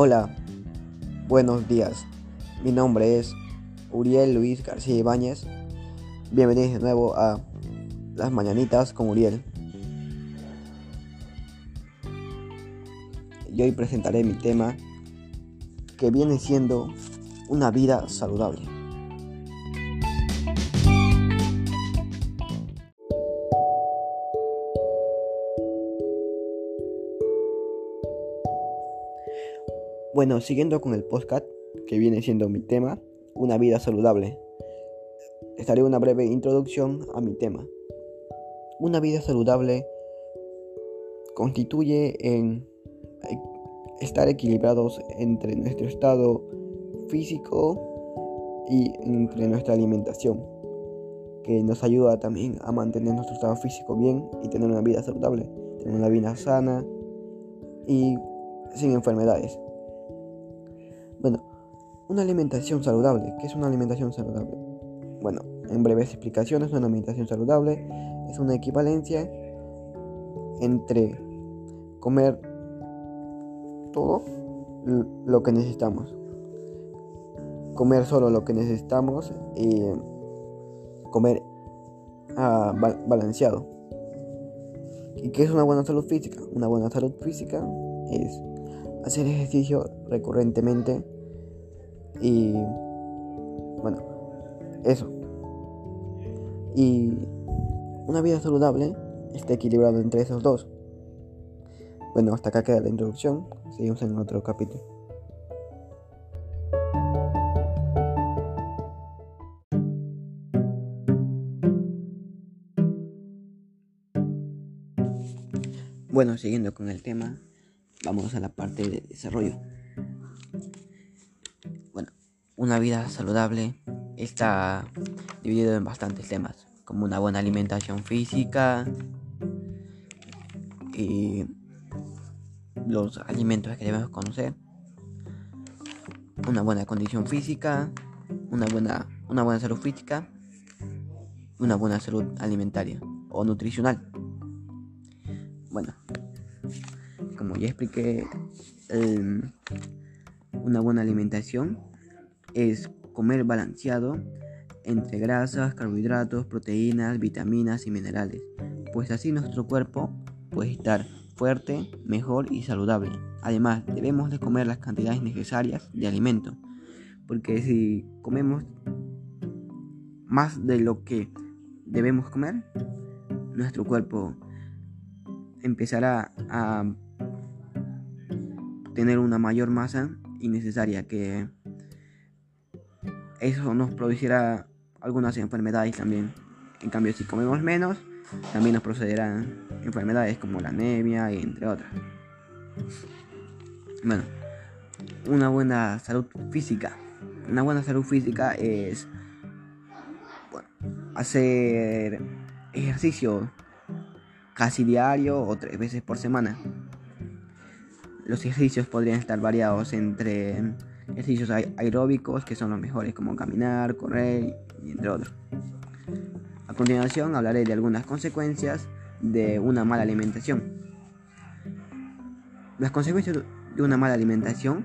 Hola, buenos días. Mi nombre es Uriel Luis García Ibáñez. Bienvenidos de nuevo a Las Mañanitas con Uriel. Y hoy presentaré mi tema que viene siendo una vida saludable. Bueno, siguiendo con el podcast que viene siendo mi tema, una vida saludable. Estaré una breve introducción a mi tema. Una vida saludable constituye en estar equilibrados entre nuestro estado físico y entre nuestra alimentación, que nos ayuda también a mantener nuestro estado físico bien y tener una vida saludable, tener una vida sana y sin enfermedades. Una alimentación saludable. ¿Qué es una alimentación saludable? Bueno, en breves explicaciones, una alimentación saludable es una equivalencia entre comer todo lo que necesitamos. Comer solo lo que necesitamos y comer ah, balanceado. ¿Y qué es una buena salud física? Una buena salud física es hacer ejercicio recurrentemente y bueno, eso. Y una vida saludable está equilibrada entre esos dos. Bueno, hasta acá queda la introducción. Seguimos en otro capítulo. Bueno, siguiendo con el tema, vamos a la parte de desarrollo. Una vida saludable está dividido en bastantes temas, como una buena alimentación física y los alimentos que debemos conocer, una buena condición física, una buena, una buena salud física, una buena salud alimentaria o nutricional. Bueno, como ya expliqué, em, una buena alimentación es comer balanceado entre grasas, carbohidratos, proteínas, vitaminas y minerales, pues así nuestro cuerpo puede estar fuerte, mejor y saludable. Además, debemos de comer las cantidades necesarias de alimento, porque si comemos más de lo que debemos comer, nuestro cuerpo empezará a tener una mayor masa innecesaria que eso nos producirá algunas enfermedades también. En cambio, si comemos menos, también nos procederán enfermedades como la anemia y entre otras. Bueno, una buena salud física. Una buena salud física es hacer ejercicio casi diario o tres veces por semana. Los ejercicios podrían estar variados entre ejercicios aeróbicos, que son los mejores, como caminar, correr y entre otros. A continuación hablaré de algunas consecuencias de una mala alimentación. Las consecuencias de una mala alimentación,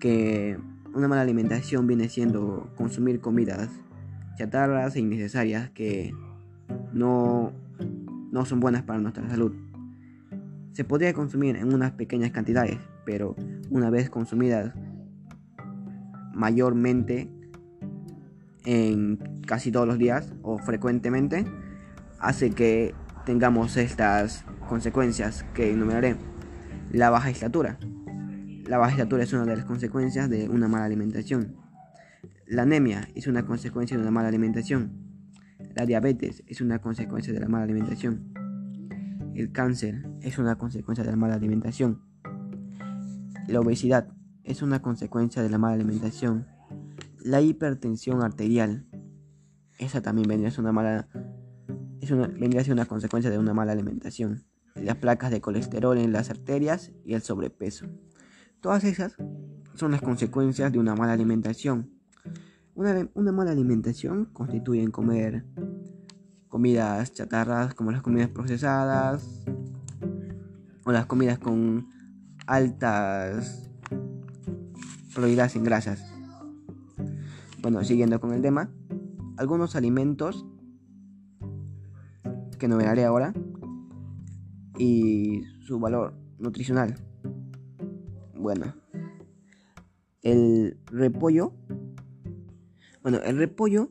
que una mala alimentación viene siendo consumir comidas chatarras e innecesarias que no, no son buenas para nuestra salud. Se podría consumir en unas pequeñas cantidades, pero una vez consumidas mayormente en casi todos los días o frecuentemente, hace que tengamos estas consecuencias que enumeraré. La baja estatura. La baja estatura es una de las consecuencias de una mala alimentación. La anemia es una consecuencia de una mala alimentación. La diabetes es una consecuencia de la mala alimentación. El cáncer es una consecuencia de la mala alimentación. La obesidad es una consecuencia de la mala alimentación. La hipertensión arterial, esa también vendría a ser una mala es una, vendría a ser una consecuencia de una mala alimentación. Las placas de colesterol en las arterias y el sobrepeso. Todas esas son las consecuencias de una mala alimentación. Una, una mala alimentación constituye en comer comidas chatarras como las comidas procesadas o las comidas con altas prioridad en grasas. Bueno, siguiendo con el tema, algunos alimentos que enumeraré ahora y su valor nutricional. Bueno, el repollo. Bueno, el repollo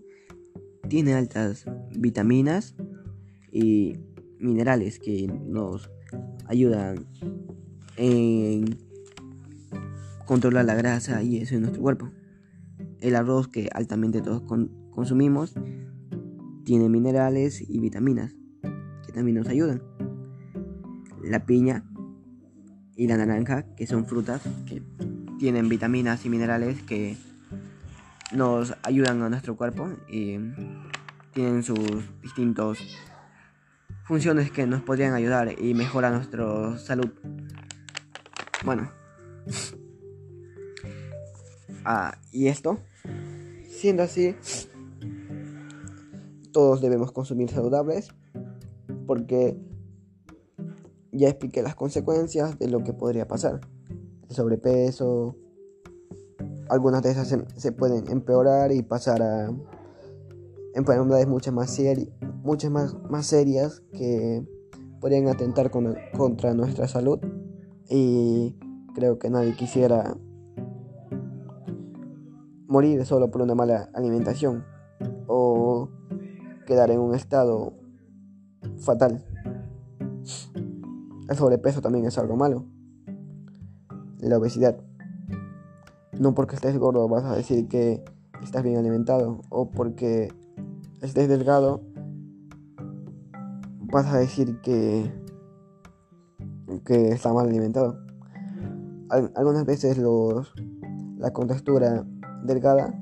tiene altas vitaminas y minerales que nos ayudan en controlar la grasa y eso en nuestro cuerpo. El arroz que altamente todos consumimos tiene minerales y vitaminas que también nos ayudan. La piña y la naranja, que son frutas que tienen vitaminas y minerales que nos ayudan a nuestro cuerpo y tienen sus distintos funciones que nos podrían ayudar y mejorar nuestra salud. Bueno. Ah, y esto, siendo así, todos debemos consumir saludables porque ya expliqué las consecuencias de lo que podría pasar. El sobrepeso, algunas de esas se, pueden empeorar y pasar a enfermedades muchas más, muchas más, más serias que podrían atentar contra nuestra salud y creo que nadie quisiera morir solo por una mala alimentación o quedar en un estado fatal. El sobrepeso también es algo malo. La obesidad. No porque estés gordo vas a decir que estás bien alimentado o porque estés delgado vas a decir que que está mal alimentado. algunas veces los la contextura delgada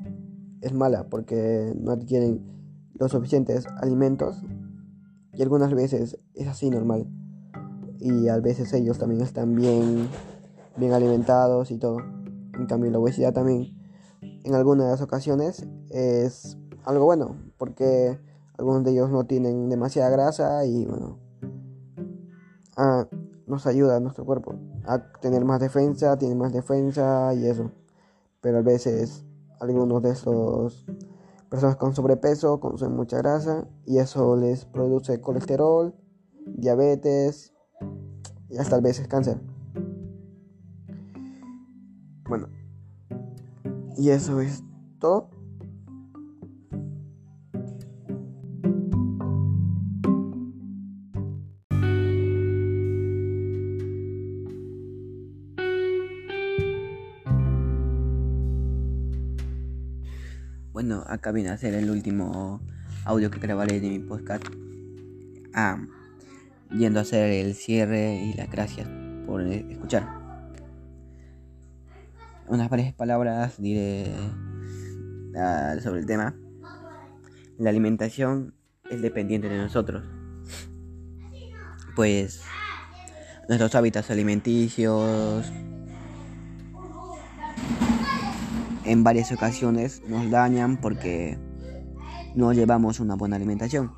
es mala porque no adquieren los suficientes alimentos y algunas veces es así normal. Y a veces ellos también están bien bien alimentados y todo. En cambio la obesidad también en algunas ocasiones es algo bueno porque algunos de ellos no tienen demasiada grasa y bueno nos ayuda a nuestro cuerpo a tener más defensa tiene más defensa y eso. Pero a veces algunos de esos personas con sobrepeso consumen mucha grasa y eso les produce colesterol, diabetes y hasta a veces cáncer. Bueno, y eso es todo. Bueno, acá viene a ser el último audio que grabaré de mi podcast. Ah, yendo a hacer el cierre y las gracias por escuchar. Unas varias palabras diré ah, sobre el tema. La alimentación es dependiente de nosotros. Pues nuestros hábitos alimenticios, en varias ocasiones nos dañan porque no llevamos una buena alimentación.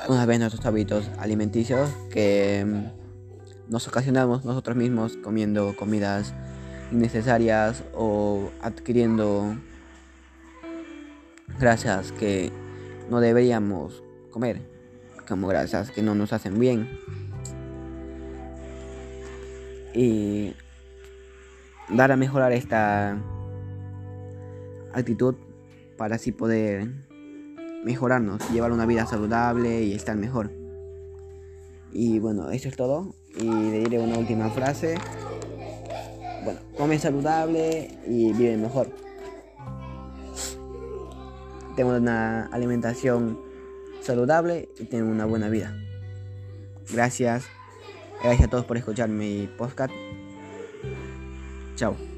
Algunas veces nuestros hábitos alimenticios que mm, nos ocasionamos nosotros mismos comiendo comidas innecesarias o adquiriendo grasas que no deberíamos comer, como grasas que no nos hacen bien. Y dar a mejorar esta actitud para así poder mejorarnos, llevar una vida saludable y estar mejor. Y bueno, eso es todo. Y le diré una última frase. Bueno, come saludable y vive mejor. Tengo una alimentación saludable y tengo una buena vida. Gracias. Gracias a todos por escuchar mi podcast. Chao.